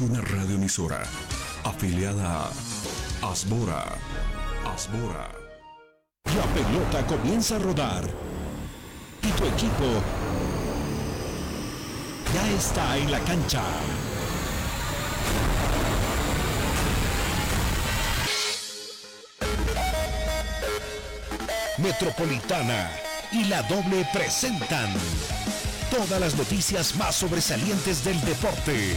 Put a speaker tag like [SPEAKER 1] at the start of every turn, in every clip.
[SPEAKER 1] Una radioemisora afiliada a Asbora. Asbora.
[SPEAKER 2] La pelota comienza a rodar y tu equipo ya está en la cancha. Metropolitana y la doble presentan todas las noticias más sobresalientes del deporte.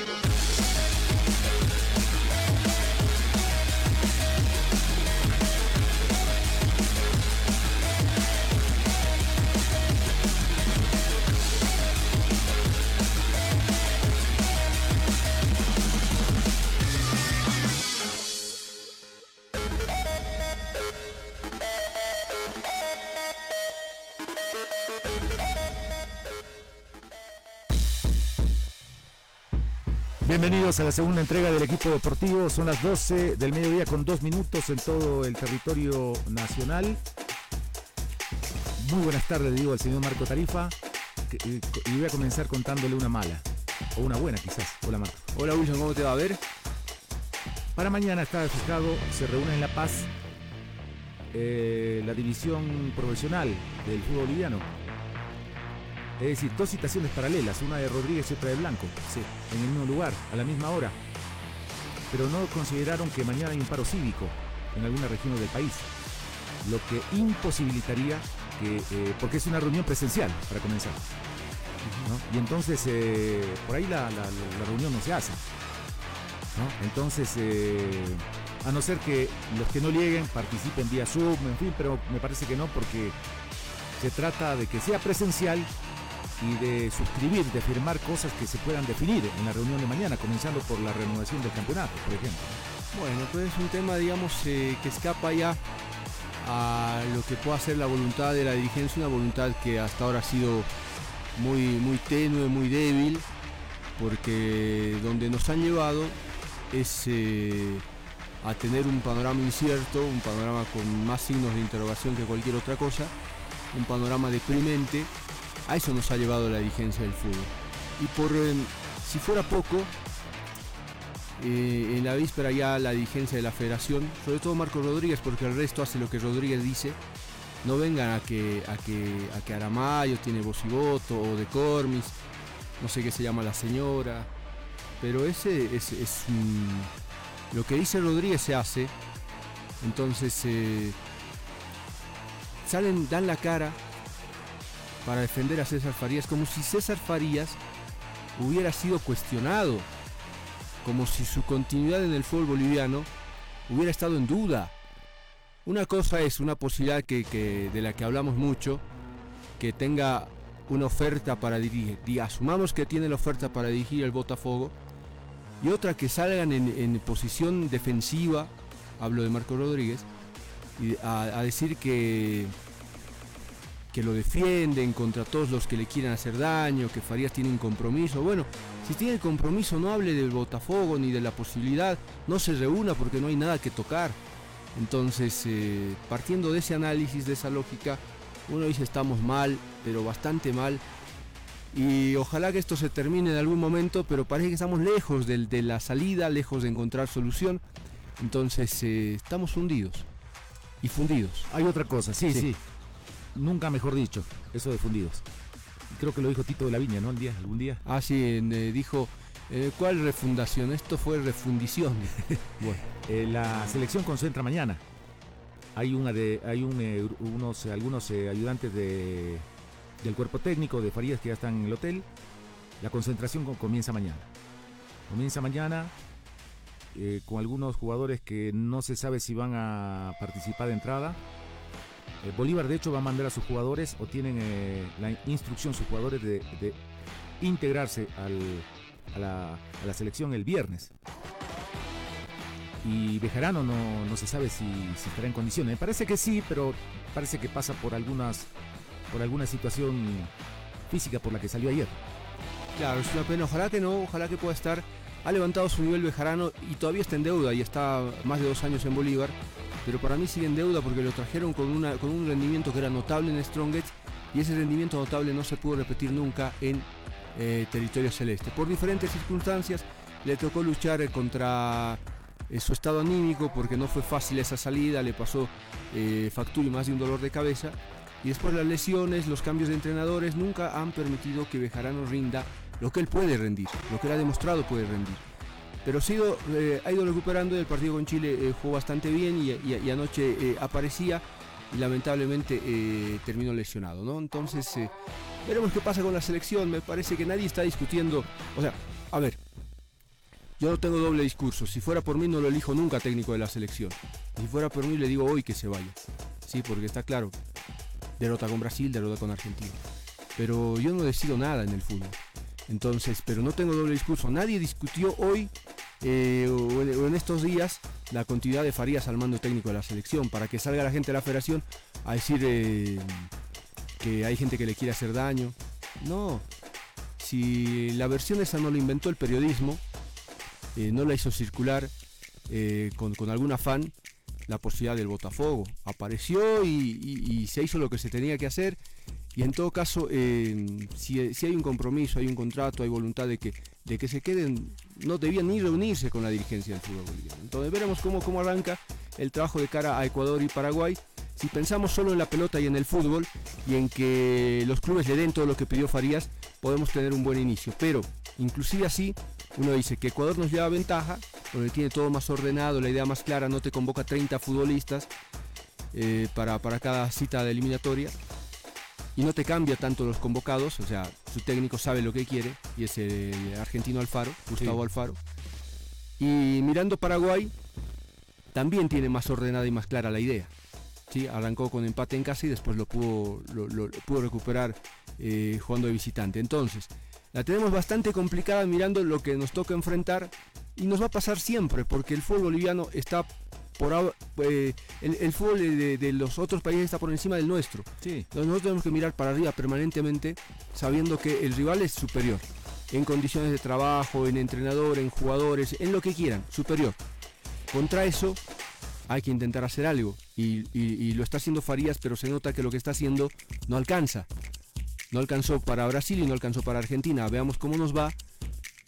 [SPEAKER 3] Bienvenidos a la segunda entrega del equipo deportivo. Son las 12 del mediodía con dos minutos en todo el territorio nacional. Muy buenas tardes, digo al señor Marco Tarifa. que- Y voy a comenzar contándole una mala. O una buena, quizás. Hola, Marco.
[SPEAKER 4] Hola Wilson, ¿cómo te va a ver?
[SPEAKER 3] Para mañana está fijado, se reúne en La Paz eh, la división profesional del fútbol boliviano. Es decir, dos citaciones paralelas, una de Rodríguez y otra de Blanco, sí, en el mismo lugar, a la misma hora. Pero no consideraron que mañana hay un paro cívico en algunas regiones del país, lo que imposibilitaría que, eh, porque es una reunión presencial, para comenzar. Y entonces, eh, por ahí la, reunión no se hace. Entonces, eh, a no ser que los que no lleguen participen vía Zoom, en fin, pero me parece que no, porque se trata de que sea presencial y de suscribir, de firmar cosas que se puedan definir en la reunión de mañana, comenzando por la renovación del campeonato, por ejemplo.
[SPEAKER 4] Bueno, pues es un tema, digamos, eh, que escapa ya a lo que pueda ser la voluntad de la dirigencia, una voluntad que hasta ahora ha sido muy, muy tenue, muy débil, porque donde nos han llevado es eh, a tener un panorama incierto, un panorama con más signos de interrogación que cualquier otra cosa, un panorama deprimente. A eso nos ha llevado la dirigencia del fútbol. Y por eh, si fuera poco, eh, en la víspera ya la dirigencia de la federación, sobre todo Marco Rodríguez, porque el resto hace lo que Rodríguez dice, no vengan a que, a que, a que Aramayo tiene voz y voto, o de Cormis, no sé qué se llama la señora, pero ese es, lo que dice Rodríguez se hace, entonces eh, salen, dan la cara para defender a César Farías, como si César Farías hubiera sido cuestionado, como si su continuidad en el fútbol boliviano hubiera estado en duda. Una cosa es una posibilidad que, de la que hablamos mucho, que tenga una oferta para dirigir, y asumamos que tiene la oferta para dirigir el Botafogo, y otra que salgan en, posición defensiva, hablo de Marco Rodríguez, y a decir que, que lo defienden contra todos los que le quieran hacer daño, que Farías tiene un compromiso. Bueno, si tiene el compromiso no hable del Botafogo ni de la posibilidad, no se reúna porque no hay nada que tocar. Entonces, eh, partiendo de ese análisis, de esa lógica, uno dice estamos mal, pero bastante mal. Y ojalá que esto se termine en algún momento, pero parece que estamos lejos del- de, la salida, lejos de encontrar solución. Entonces, eh, estamos hundidos y fundidos.
[SPEAKER 3] Hay otra cosa, sí,
[SPEAKER 4] Sí.
[SPEAKER 3] sí. Nunca mejor dicho, eso de fundidos. Creo que lo dijo Tito de la Viña, ¿no? El día, algún día.
[SPEAKER 4] Ah, sí, eh, dijo, eh, ¿cuál refundación? Esto fue refundición. bueno,
[SPEAKER 3] Eh, la selección concentra mañana. Hay una de, hay un, unos, algunos ayudantes de, del cuerpo técnico de Farías que ya están en el hotel. La concentración co- comienza mañana. Comienza mañana con algunos jugadores que no se sabe si van a participar de entrada. Eh, Bolívar de hecho va a mandar a sus jugadores o tienen eh, la instrucción sus jugadores de, integrarse a, la, selección el viernes. Y Bejarano no, no se sabe si, si estará en condiciones. Me parece que sí, pero parece que pasa por algunas por alguna situación física por la que salió ayer.
[SPEAKER 4] claro, es una pena. Ojalá que no, ojalá que pueda estar. ha levantado su nivel Bejarano y todavía está en deuda y está más de dos años en Bolívar, pero para mí sigue en deuda porque lo trajeron con, una, con un rendimiento que era notable en Strongest y ese rendimiento notable no se pudo repetir nunca en eh, territorio celeste. Por diferentes circunstancias le tocó luchar contra eh, su estado anímico porque no fue fácil esa salida, le pasó eh, factura y más de un dolor de cabeza. Y después las lesiones, los cambios de entrenadores nunca han permitido que Bejarano rinda lo que él puede rendir, lo que él ha demostrado puede rendir. Pero ha, sido, ha ido recuperando, el partido con Chile jugó bastante bien y, anoche aparecía y lamentablemente terminó lesionado. ¿no? Entonces veremos qué pasa con la selección, me parece que nadie está discutiendo, o sea, a ver, yo no tengo doble discurso. Si fuera por mí no lo elijo nunca técnico de la selección. Si fuera por mí le digo hoy que se vaya. Sí, porque está claro. Derrota con Brasil, derrota con Argentina. Pero yo no decido nada en el fútbol. Entonces, pero no tengo doble discurso. Nadie discutió hoy eh, o, en, estos días la continuidad de Farías al mando técnico de la selección para que salga la gente de la federación a decir eh, que hay gente que le quiere hacer daño. No. Si la versión esa no la inventó el periodismo, eh, no la hizo circular eh, con, algún afán la posibilidad del Botafogo. Apareció y, se hizo lo que se tenía que hacer. Y en todo caso, eh, si, hay un compromiso, hay un contrato, hay voluntad de que, de que se queden, no debían ni reunirse con la dirigencia del fútbol boliviano. Entonces veremos cómo, cómo arranca el trabajo de cara a Ecuador y Paraguay. Si pensamos solo en la pelota y en el fútbol y en que los clubes le den todo lo que pidió Farías, podemos tener un buen inicio. Pero inclusive así, uno dice que Ecuador nos lleva ventaja, donde tiene todo más ordenado, la idea más clara, no te convoca 30 futbolistas eh, para, cada cita de eliminatoria y no te cambia tanto los convocados, o sea, su técnico sabe lo que quiere y es el argentino Alfaro, Gustavo Alfaro. Y mirando Paraguay, también tiene más ordenada y más clara la idea. ¿sí? Arrancó con empate en casa y después lo pudo, lo, pudo recuperar eh, jugando de visitante. Entonces, la tenemos bastante complicada mirando lo que nos toca enfrentar y nos va a pasar siempre porque el fútbol boliviano está por eh, el, fútbol de, los otros países está por encima del nuestro. Sí. nosotros tenemos que mirar para arriba permanentemente sabiendo que el rival es superior en condiciones de trabajo, en entrenador, en jugadores, en lo que quieran, superior. Contra eso hay que intentar hacer algo y, y lo está haciendo Farías, pero se nota que lo que está haciendo no alcanza. No alcanzó para Brasil y no alcanzó para Argentina. Veamos cómo nos va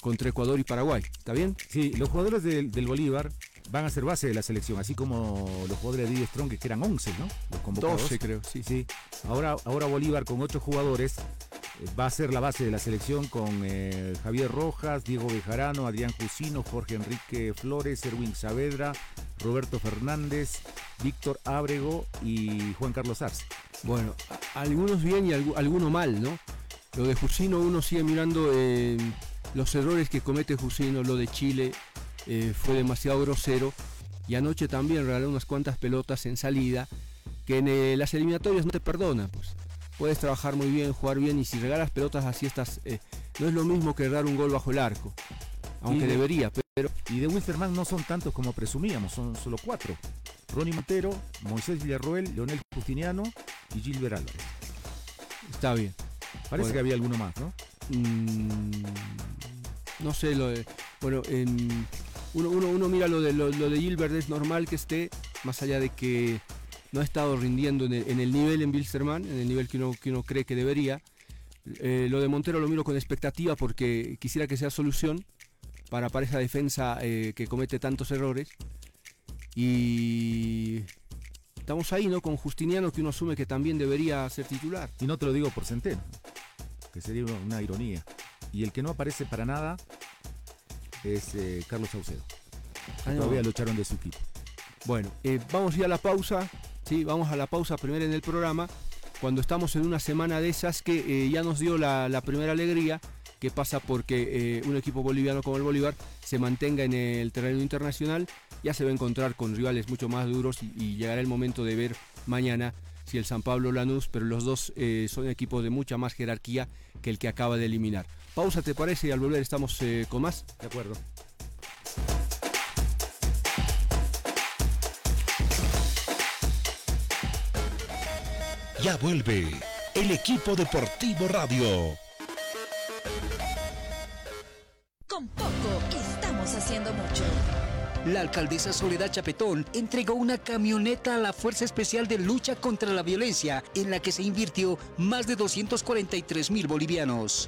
[SPEAKER 4] contra Ecuador y Paraguay. ¿Está bien?
[SPEAKER 3] Sí, los jugadores del, Bolívar van a ser base de la selección, así como los jugadores de Strong que eran 11, ¿no?
[SPEAKER 4] Los convocados. 12 creo, sí.
[SPEAKER 3] Sí. Ahora, ahora Bolívar con ocho jugadores eh, va a ser la base de la selección con eh, Javier Rojas, Diego Bejarano, Adrián Jusino, Jorge Enrique Flores, Erwin Saavedra, Roberto Fernández, Víctor Ábrego y Juan Carlos Arce.
[SPEAKER 4] Bueno, algunos bien y algunos mal, ¿no? Lo de Jusino uno sigue mirando eh, los errores que comete Jusino, lo de Chile eh, fue demasiado grosero y anoche también regaló unas cuantas pelotas en salida que en eh, las eliminatorias no te perdonan, pues. Puedes trabajar muy bien, jugar bien y si regalas pelotas así estás, no es lo mismo que dar un gol bajo el arco, aunque debería, pero...
[SPEAKER 3] Y de Wilstermann no son tantos como presumíamos, son solo cuatro. Ronnie Montero, Moisés Villarroel, Leonel Justiniano y Gilbert Álvarez.
[SPEAKER 4] Está bien.
[SPEAKER 3] Parece que había alguno más, ¿no? Mm,
[SPEAKER 4] no sé, lo bueno, uno, mira lo de, lo, de Gilbert, es normal que esté, más allá de que no ha estado rindiendo en el, nivel en Bilsterman, en el nivel que uno, que uno cree que debería. Eh, lo de Montero lo miro con expectativa porque quisiera que sea solución para, para esa defensa eh, que comete tantos errores. Y estamos ahí, ¿no? Con Justiniano que uno asume que también debería ser titular.
[SPEAKER 3] Y no te lo digo por Centeno, que sería una ironía. Y el que no aparece para nada es eh, Carlos Saucedo. Todavía lo echaron de su equipo.
[SPEAKER 4] Bueno, eh, vamos a ir a la pausa. Sí, vamos a la pausa primero en el programa. Cuando estamos en una semana de esas que eh, ya nos dio la, la primera alegría que pasa porque un equipo boliviano como el Bolívar se mantenga en el terreno internacional ya se va a encontrar con rivales mucho más duros y, llegará el momento de ver mañana si el San Pablo Lanús, pero los dos son equipos de mucha más jerarquía que el que acaba de eliminar. Pausa, ¿te parece? Y al volver estamos eh, con más.
[SPEAKER 3] De acuerdo.
[SPEAKER 2] Ya vuelve el equipo deportivo radio.
[SPEAKER 5] Con poco está La alcaldesa Soledad Chapetón entregó una camioneta a la Fuerza Especial de Lucha contra la Violencia, en la que se invirtió más de 243 mil bolivianos.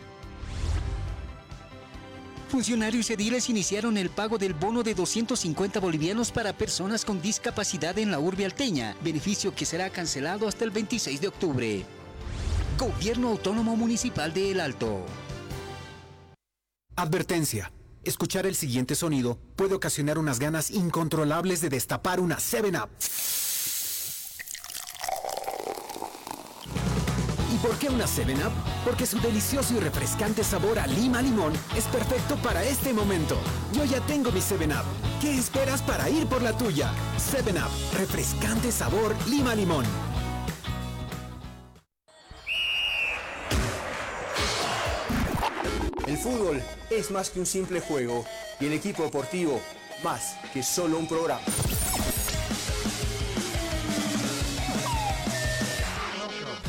[SPEAKER 5] Funcionarios ediles iniciaron el pago del bono de 250 bolivianos para personas con discapacidad en la urbe alteña, beneficio que será cancelado hasta el 26 de octubre. Gobierno Autónomo Municipal de El Alto.
[SPEAKER 6] Advertencia. Escuchar el siguiente sonido puede ocasionar unas ganas incontrolables de destapar una 7-Up. Por qué una 7-Up? Porque su delicioso y refrescante sabor a lima limón es perfecto para este momento. Yo ya tengo mi 7-Up. ¿Qué esperas para ir por la tuya? 7-Up, refrescante sabor lima limón.
[SPEAKER 7] El fútbol es más que un simple juego y el equipo deportivo más que solo un programa.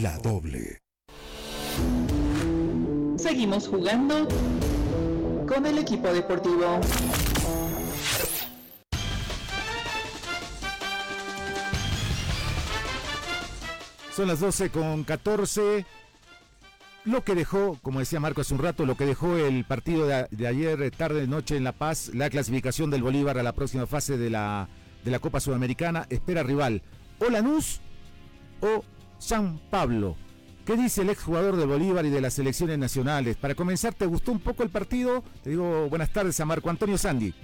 [SPEAKER 2] La Doble.
[SPEAKER 8] Seguimos jugando con el equipo deportivo.
[SPEAKER 3] Son las 12 con 14. Lo que dejó, como decía Marco hace un rato, lo que dejó el partido de, de ayer, tarde, noche en La Paz, la clasificación del Bolívar a la próxima fase de la, de la Copa Sudamericana, espera rival o Lanús o San Pablo. ¿Qué dice el exjugador de Bolívar y de las selecciones nacionales? Para comenzar, ¿te gustó un poco el partido? Te digo buenas tardes a Marco Antonio Sandy.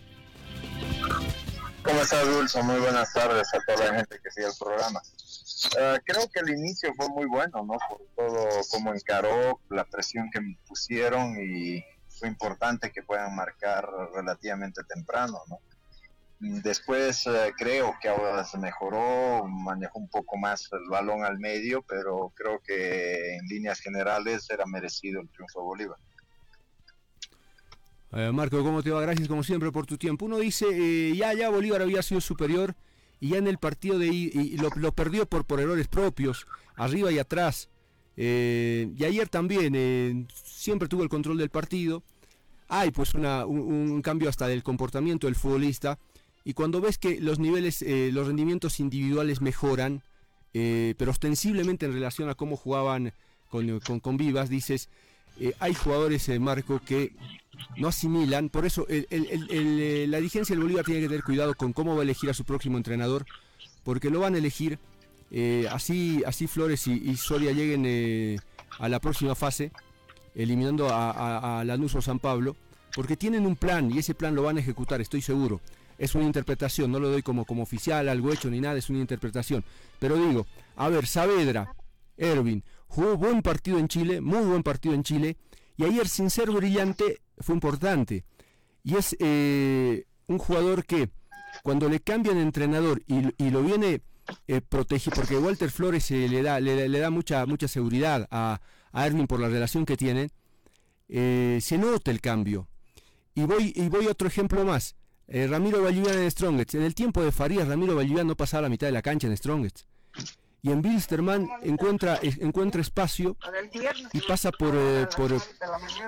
[SPEAKER 9] ¿Cómo estás, Dulce? Muy buenas tardes a toda la gente que sigue el programa. Uh, creo que el inicio fue muy bueno, ¿no? Por todo cómo encaró, la presión que me pusieron y fue importante que puedan marcar relativamente temprano, ¿no? Después uh, creo que ahora se mejoró, manejó un poco más el balón al medio, pero creo que en líneas generales era merecido el triunfo de Bolívar.
[SPEAKER 4] Eh, Marco, ¿cómo te va? Gracias como siempre por tu tiempo. Uno dice, eh, ya, ya Bolívar había sido superior y ya en el partido de y, y lo, lo, perdió por, por errores propios, arriba y atrás. Eh, y ayer también eh, siempre tuvo el control del partido. Hay pues una, un, un, cambio hasta del comportamiento del futbolista. Y cuando ves que los niveles, eh, los rendimientos individuales mejoran, eh, pero ostensiblemente en relación a cómo jugaban con, con, Vivas, dices, eh, hay jugadores, Marco, que no asimilan, por eso la dirigencia del Bolívar tiene que tener cuidado con cómo va a elegir a su próximo entrenador, porque lo van a elegir así, así Flores y, Soria lleguen a la próxima fase, eliminando a Lanús o San Pablo, porque tienen un plan y ese plan lo van a ejecutar, estoy seguro. Es una interpretación, no lo doy como, como oficial, algo hecho ni nada, es una interpretación. Pero digo, a ver, Saavedra, Erwin, jugó buen partido en Chile, muy buen partido en Chile, y ayer sin ser brillante fue importante. Y es eh, un jugador que cuando le cambian entrenador y, lo viene eh, proteger, porque Walter Flores eh, le, da, le, da mucha, mucha seguridad a, a Erwin por la relación que tienen, eh, se nota el cambio. Y voy, y voy a otro ejemplo más. Eh, Ramiro Vallivian en Strongest. En el tiempo de Farías, Ramiro Vallivian no pasaba la mitad de la cancha en Strongest y en Bilsterman encuentra, encuentra espacio y pasa por, eh, por,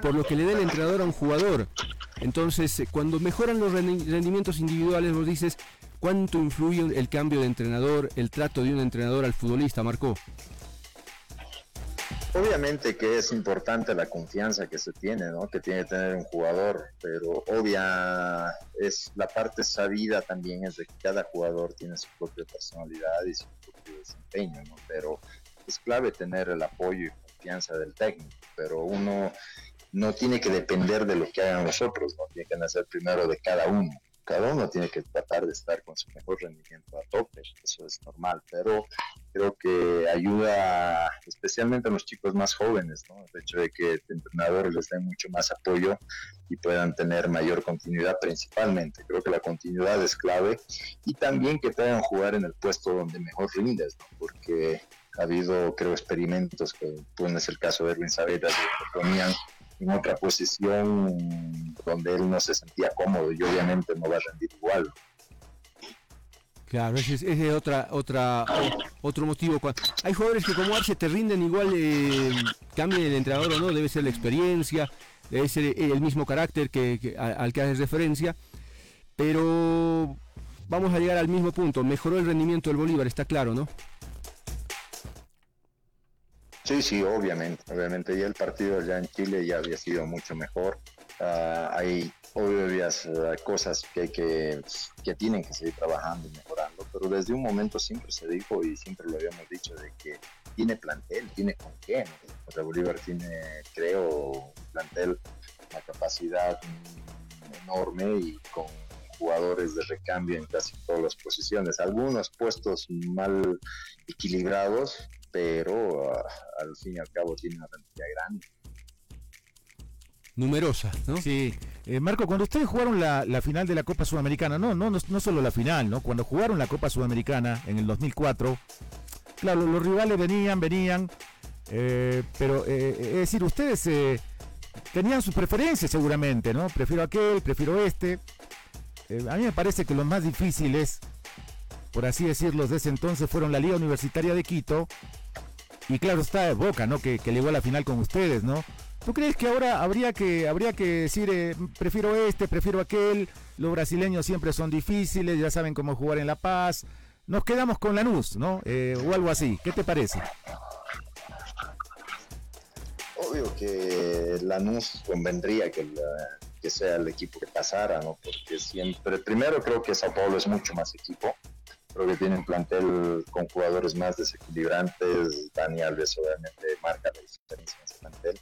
[SPEAKER 4] por, lo que le da el entrenador a un jugador. Entonces, eh, cuando mejoran los rendimientos individuales, vos dices, ¿cuánto influye el cambio de entrenador, el trato de un entrenador al futbolista, Marcó?
[SPEAKER 9] Obviamente que es importante la confianza que se tiene, ¿no? Que tiene que tener un jugador, pero obvia es la parte sabida también es de que cada jugador tiene su propia personalidad y su propio desempeño, ¿no? Pero es clave tener el apoyo y confianza del técnico, pero uno no tiene que depender de lo que hagan los otros, no tiene que nacer primero de cada uno cada uno tiene que tratar de estar con su mejor rendimiento a tope, eso es normal, pero creo que ayuda especialmente a los chicos más jóvenes, ¿no? el hecho de que el entrenador les dé mucho más apoyo y puedan tener mayor continuidad principalmente, creo que la continuidad es clave y también que puedan jugar en el puesto donde mejor rindes, ¿no? porque ha habido creo experimentos que pueden ser el caso de Erwin Saavedra que ponían en otra posición donde él no se sentía cómodo y obviamente no va a rendir igual.
[SPEAKER 4] Claro, ese es, otra, otra, otro motivo. Hay jugadores que como Arce te rinden igual, eh, cambie el entrenador o no, debe ser la experiencia, debe ser el mismo carácter que, al que haces referencia, pero vamos a llegar al mismo punto, mejoró el rendimiento del Bolívar, está claro, ¿no?
[SPEAKER 9] Sí, sí, obviamente, obviamente ya el partido ya en Chile ya había sido mucho mejor. Uh, hay obvias uh, cosas que, que, que, tienen que seguir trabajando y mejorando, pero desde un momento siempre se dijo y siempre lo habíamos dicho de que tiene plantel, tiene con qué. ¿no? O Bolívar tiene, creo, plantel, una capacidad enorme y con jugadores de recambio en casi todas las posiciones. Algunos puestos mal equilibrados, pero ah, al fin y al cabo tiene una cantidad grande.
[SPEAKER 4] Numerosa, ¿no?
[SPEAKER 3] Sí. Eh, Marco, cuando ustedes jugaron la, final de la Copa Sudamericana, no, no, no, solo la final, ¿no? Cuando jugaron la Copa Sudamericana en el 2004, claro, los rivales venían, venían, eh, pero eh, es decir, ustedes tenían sus preferencias seguramente, ¿no? Prefiero aquel, prefiero este. a mí me parece que lo más difícil es, por así decirlo, de ese entonces fueron la Liga Universitaria de Quito y claro está Boca, ¿no? Que, que llegó a la final con ustedes, ¿no? ¿Tú crees que ahora habría que, habría que decir, eh, prefiero este, prefiero aquel? Los brasileños siempre son difíciles, ya saben cómo jugar en La Paz. Nos quedamos con Lanús, ¿no? Eh, o algo así. ¿Qué te parece?
[SPEAKER 9] Obvio que Lanús convendría que, que sea el equipo que pasara, ¿no? Porque siempre, primero creo que Sao Paulo es mucho más equipo creo que tienen plantel con jugadores más desequilibrantes. Dani Alves obviamente marca la diferencia en ese plantel.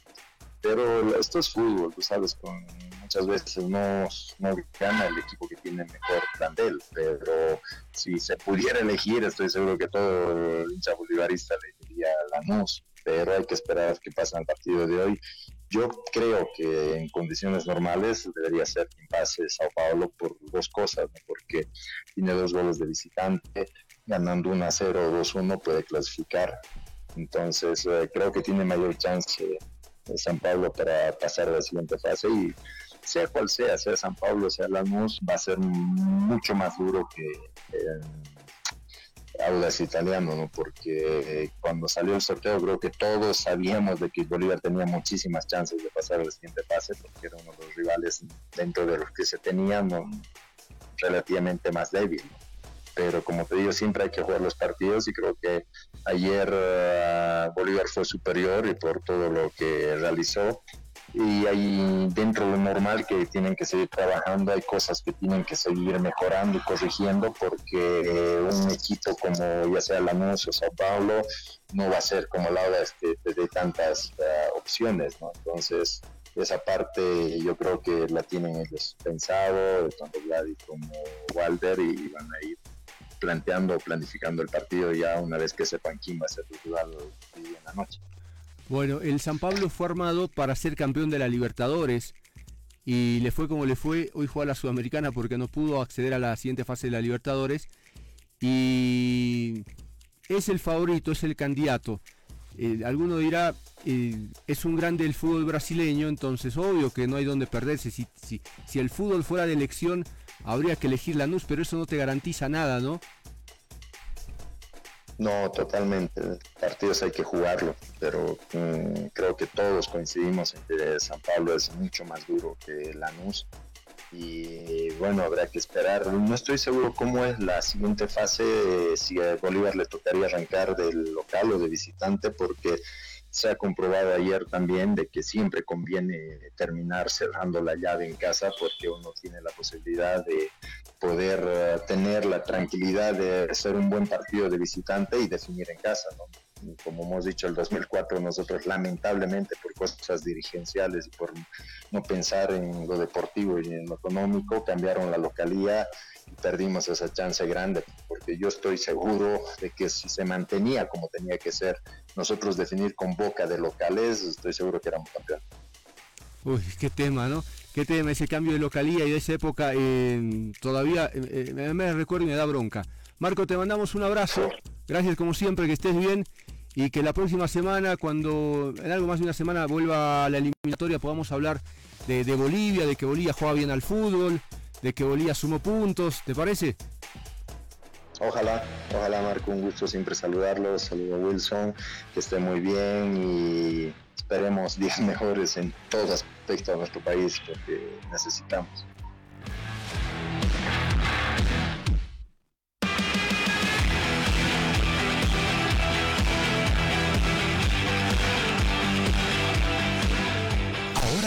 [SPEAKER 9] Pero esto es fútbol, tú sabes, con, muchas veces no, no gana el equipo que tiene mejor plantel, pero si se pudiera elegir, estoy seguro que todo hincha bolivarista le diría Lanús, pero hay que esperar que pase el partido de hoy yo creo que en condiciones normales debería ser quien pase Sao Paulo por dos cosas, porque tiene dos goles de visitante, ganando 1 a 0 o 2 1 puede clasificar. Entonces eh, creo que tiene mayor chance de San Pablo para pasar a la siguiente fase y sea cual sea, sea San Pablo, sea Lanús, va a ser mucho más duro que Audas italiano, ¿no? porque eh, cuando salió el sorteo creo que todos sabíamos de que Bolívar tenía muchísimas chances de pasar al siguiente fase, porque era uno de los rivales dentro de los que se tenían relativamente más débil. Pero como te digo, siempre hay que jugar los partidos y creo que ayer uh, Bolívar fue superior y por todo lo que realizó y hay dentro de lo normal que tienen que seguir trabajando, hay cosas que tienen que seguir mejorando y corrigiendo porque eh, un equipo como ya sea Lanús o Sao Paulo no va a ser como la este, de, tantas eh, opciones, ¿no? Entonces esa parte yo creo que la tienen ellos pensado, tanto Gladys como Walter y van a ir planteando, planificando el partido ya una vez que sepan quién va a ser rival en la noche.
[SPEAKER 4] Bueno, el San Pablo fue armado para ser campeón de la Libertadores y le fue como le fue. Hoy juega la Sudamericana porque no pudo acceder a la siguiente fase de la Libertadores y es el favorito, es el candidato. Eh, alguno dirá, eh, es un grande el fútbol brasileño, entonces obvio que no hay donde perderse. Si, si, si el fútbol fuera de elección, habría que elegir la NUS, pero eso no te garantiza nada, ¿no?
[SPEAKER 9] No, totalmente. Partidos hay que jugarlo, pero mm, creo que todos coincidimos en que San Pablo es mucho más duro que Lanús. Y bueno, habrá que esperar. No estoy seguro cómo es la siguiente fase, si a Bolívar le tocaría arrancar del local o de visitante, porque se ha comprobado ayer también de que siempre conviene terminar cerrando la llave en casa porque uno tiene la posibilidad de poder eh, tener la tranquilidad de hacer un buen partido de visitante y definir en casa, ¿no? Como hemos dicho, el 2004 nosotros lamentablemente por cosas dirigenciales y por no pensar en lo deportivo y en lo económico, cambiaron la localía y perdimos esa chance grande, porque yo estoy seguro de que si se mantenía como tenía que ser, nosotros definir con boca de locales, estoy seguro que éramos campeones.
[SPEAKER 4] Uy, qué tema, ¿no? Qué tema ese cambio de localía y de esa época eh, todavía eh, eh, me recuerdo y me da bronca. Marco, te mandamos un abrazo. Gracias como siempre, que estés bien y que la próxima semana, cuando en algo más de una semana vuelva a la eliminatoria, podamos hablar de, Bolivia, de que Bolivia juega bien al fútbol, de que Bolivia sumó puntos, ¿te parece?
[SPEAKER 9] Ojalá, ojalá Marco, un gusto siempre saludarlo, saludo a Wilson, que esté muy bien y esperemos días mejores en todo aspecto de nuestro país porque necesitamos.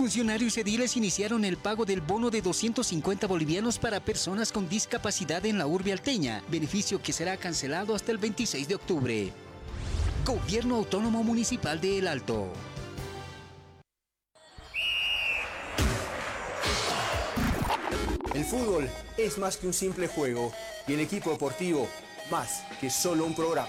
[SPEAKER 5] Funcionarios ediles iniciaron el pago del bono de 250 bolivianos para personas con discapacidad en la urbe alteña, beneficio que será cancelado hasta el 26 de octubre. Gobierno Autónomo Municipal de El Alto.
[SPEAKER 7] El fútbol es más que un simple juego y el equipo deportivo más que solo un programa.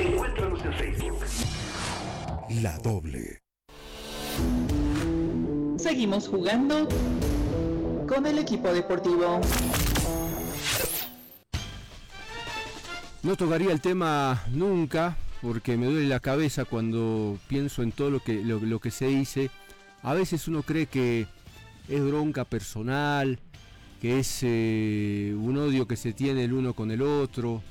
[SPEAKER 2] Encuéntranos en Facebook. La doble.
[SPEAKER 10] Seguimos jugando con el equipo deportivo.
[SPEAKER 4] No tocaría el tema nunca porque me duele la cabeza cuando pienso en todo lo que, lo, que se dice. A veces uno cree que es bronca personal, que es eh, un odio que se tiene el uno con el otro,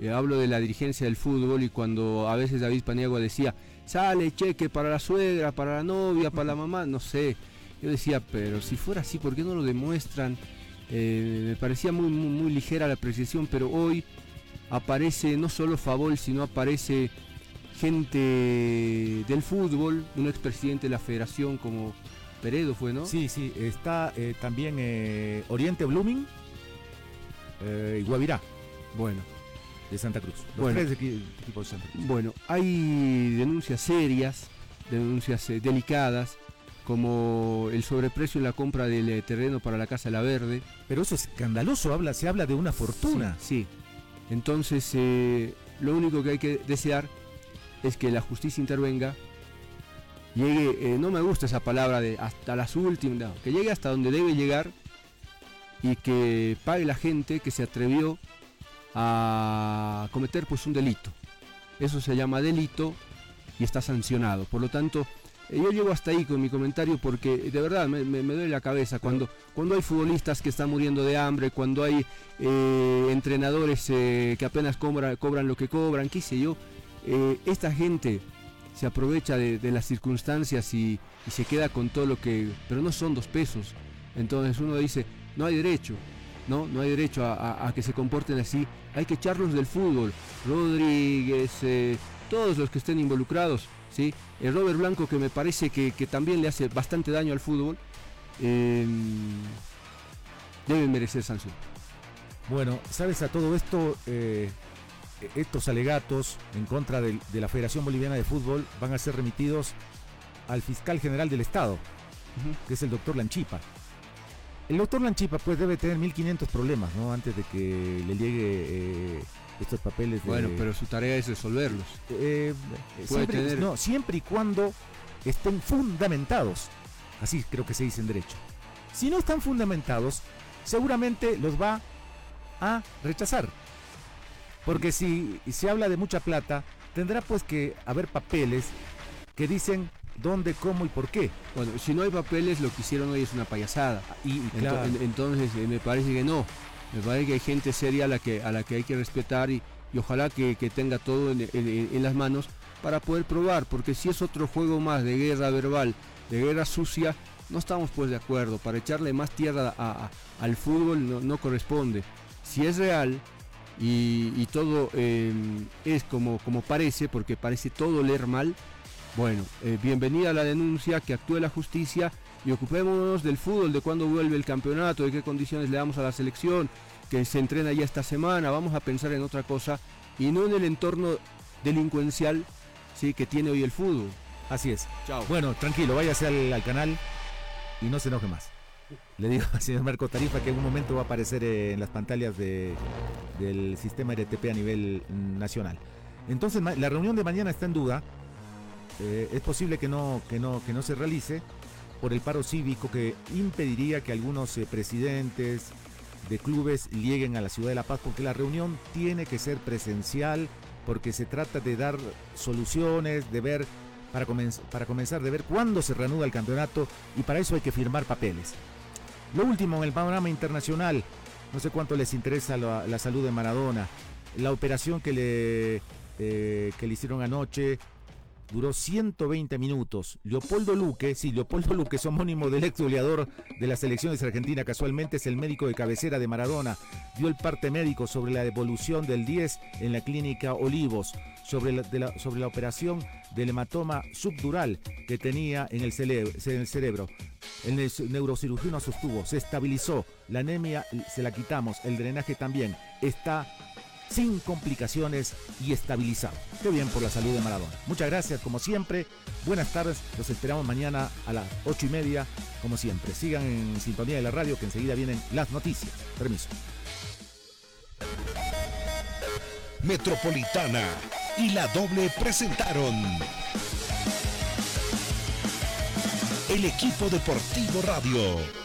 [SPEAKER 4] eh, hablo de la dirigencia del fútbol y cuando a veces David Paniagua decía, sale cheque para la suegra, para la novia, para la mamá, no sé. Yo decía, pero si fuera así, ¿por qué no lo demuestran? Eh, me parecía muy, muy, ligera la apreciación, pero hoy aparece no solo Favol, sino aparece gente del fútbol, un expresidente de la federación como Peredo fue, ¿no?
[SPEAKER 3] Sí, sí, está eh, también Oriente Blooming y Guavirá.
[SPEAKER 4] Bueno,
[SPEAKER 3] de Santa Cruz.
[SPEAKER 4] bueno, Bueno, hay denuncias serias, denuncias eh, delicadas, como el sobreprecio en la compra del eh, terreno para la Casa La Verde.
[SPEAKER 3] Pero eso es escandaloso, habla, se habla de una fortuna.
[SPEAKER 4] Sí, entonces eh, lo único que hay que desear es que la justicia intervenga, llegue, no me gusta esa palabra de hasta las últimas, que llegue hasta donde debe llegar y que pague la gente que se atrevió a cometer pues un delito. Eso se llama delito y está sancionado. Por lo tanto, eh, yo llego hasta ahí con mi comentario porque de verdad me, duele la cabeza cuando, cuando hay futbolistas que están muriendo de hambre, cuando hay eh, entrenadores eh, que apenas cobran lo que cobran, qué sé yo. esta gente se aprovecha de, las circunstancias y, se queda con todo lo que... Pero no son dos pesos. Entonces uno dice, no hay derecho, ¿no? No hay derecho a, que se comporten así. Hay que echarlos del fútbol. Rodríguez, eh, todos los que estén involucrados, ¿sí? El Robert Blanco que me parece que, también le hace bastante daño al fútbol, eh, debe merecer sanción.
[SPEAKER 3] Bueno, sabes a todo esto, eh, estos alegatos en contra de, la Federación Boliviana de Fútbol van a ser remitidos al fiscal general del Estado, que es el doctor Lanchipa. El doctor Lanchipa pues debe tener 1500 problemas, ¿no? Antes de que le llegue eh, estos papeles.
[SPEAKER 4] Bueno, pero su tarea es resolverlos. Eh,
[SPEAKER 3] siempre, no, siempre y cuando estén fundamentados. Así creo que se dice en derecho. Si no están fundamentados, seguramente los va a rechazar. Porque si se habla de mucha plata, tendrá pues que haber papeles que dicen dónde, cómo y por qué.
[SPEAKER 4] Bueno, si no hay papeles, lo que hicieron hoy es una payasada. Y, entonces eh, me parece que no. Me parece que hay gente seria a la que, a la que hay que respetar y, ojalá que, tenga todo en, las manos para poder probar, porque si es otro juego más de guerra verbal, de guerra sucia, no estamos pues de acuerdo. Para echarle más tierra al fútbol no corresponde si es real y, todo em, es como, como parece, porque parece todo leer mal, bueno, eh, bienvenida a la denuncia, que actúe la justicia y ocupémonos del fútbol, de cuándo vuelve el campeonato, de qué condiciones le damos a la selección, que se entrena ya esta semana, vamos a pensar en otra cosa y no en el entorno delincuencial ¿sí? que tiene hoy el fútbol.
[SPEAKER 3] Así es. Chao. Bueno, tranquilo, váyase al, al canal y no se enoje más. Le digo al señor Marco Tarifa que en un momento va a aparecer en las pantallas del sistema RTP a nivel nacional. Entonces la reunión de mañana está en duda. Eh, es posible que no, que, no, que no se realice por el paro cívico que impediría que algunos eh, presidentes de clubes lleguen a la ciudad de La Paz porque la reunión tiene que ser presencial porque se trata de dar soluciones, de ver para, para comenzar de ver cuándo se reanuda el campeonato y para eso hay que firmar papeles. Lo último en el panorama internacional, no sé cuánto les interesa la, salud de Maradona, la operación que le, eh, que le hicieron anoche duró 120 minutos. Leopoldo Luque, sí, Leopoldo Luque es homónimo del ex goleador de las selecciones argentina, casualmente es el médico de cabecera de Maradona, dio el parte médico sobre la evolución del 10 en la clínica Olivos, sobre la, operación del hematoma subdural que tenía en el, en el cerebro. El neurocirujano sostuvo, se estabilizó, la anemia se la quitamos, el drenaje también, está sin complicaciones y estabilizado. Qué bien por la salud de Maradona. Muchas gracias, como siempre. Buenas tardes, los esperamos mañana a las ocho y media, como siempre. Sigan en sintonía de la radio, que enseguida vienen las noticias. Permiso.
[SPEAKER 2] Metropolitana y la doble presentaron el equipo deportivo radio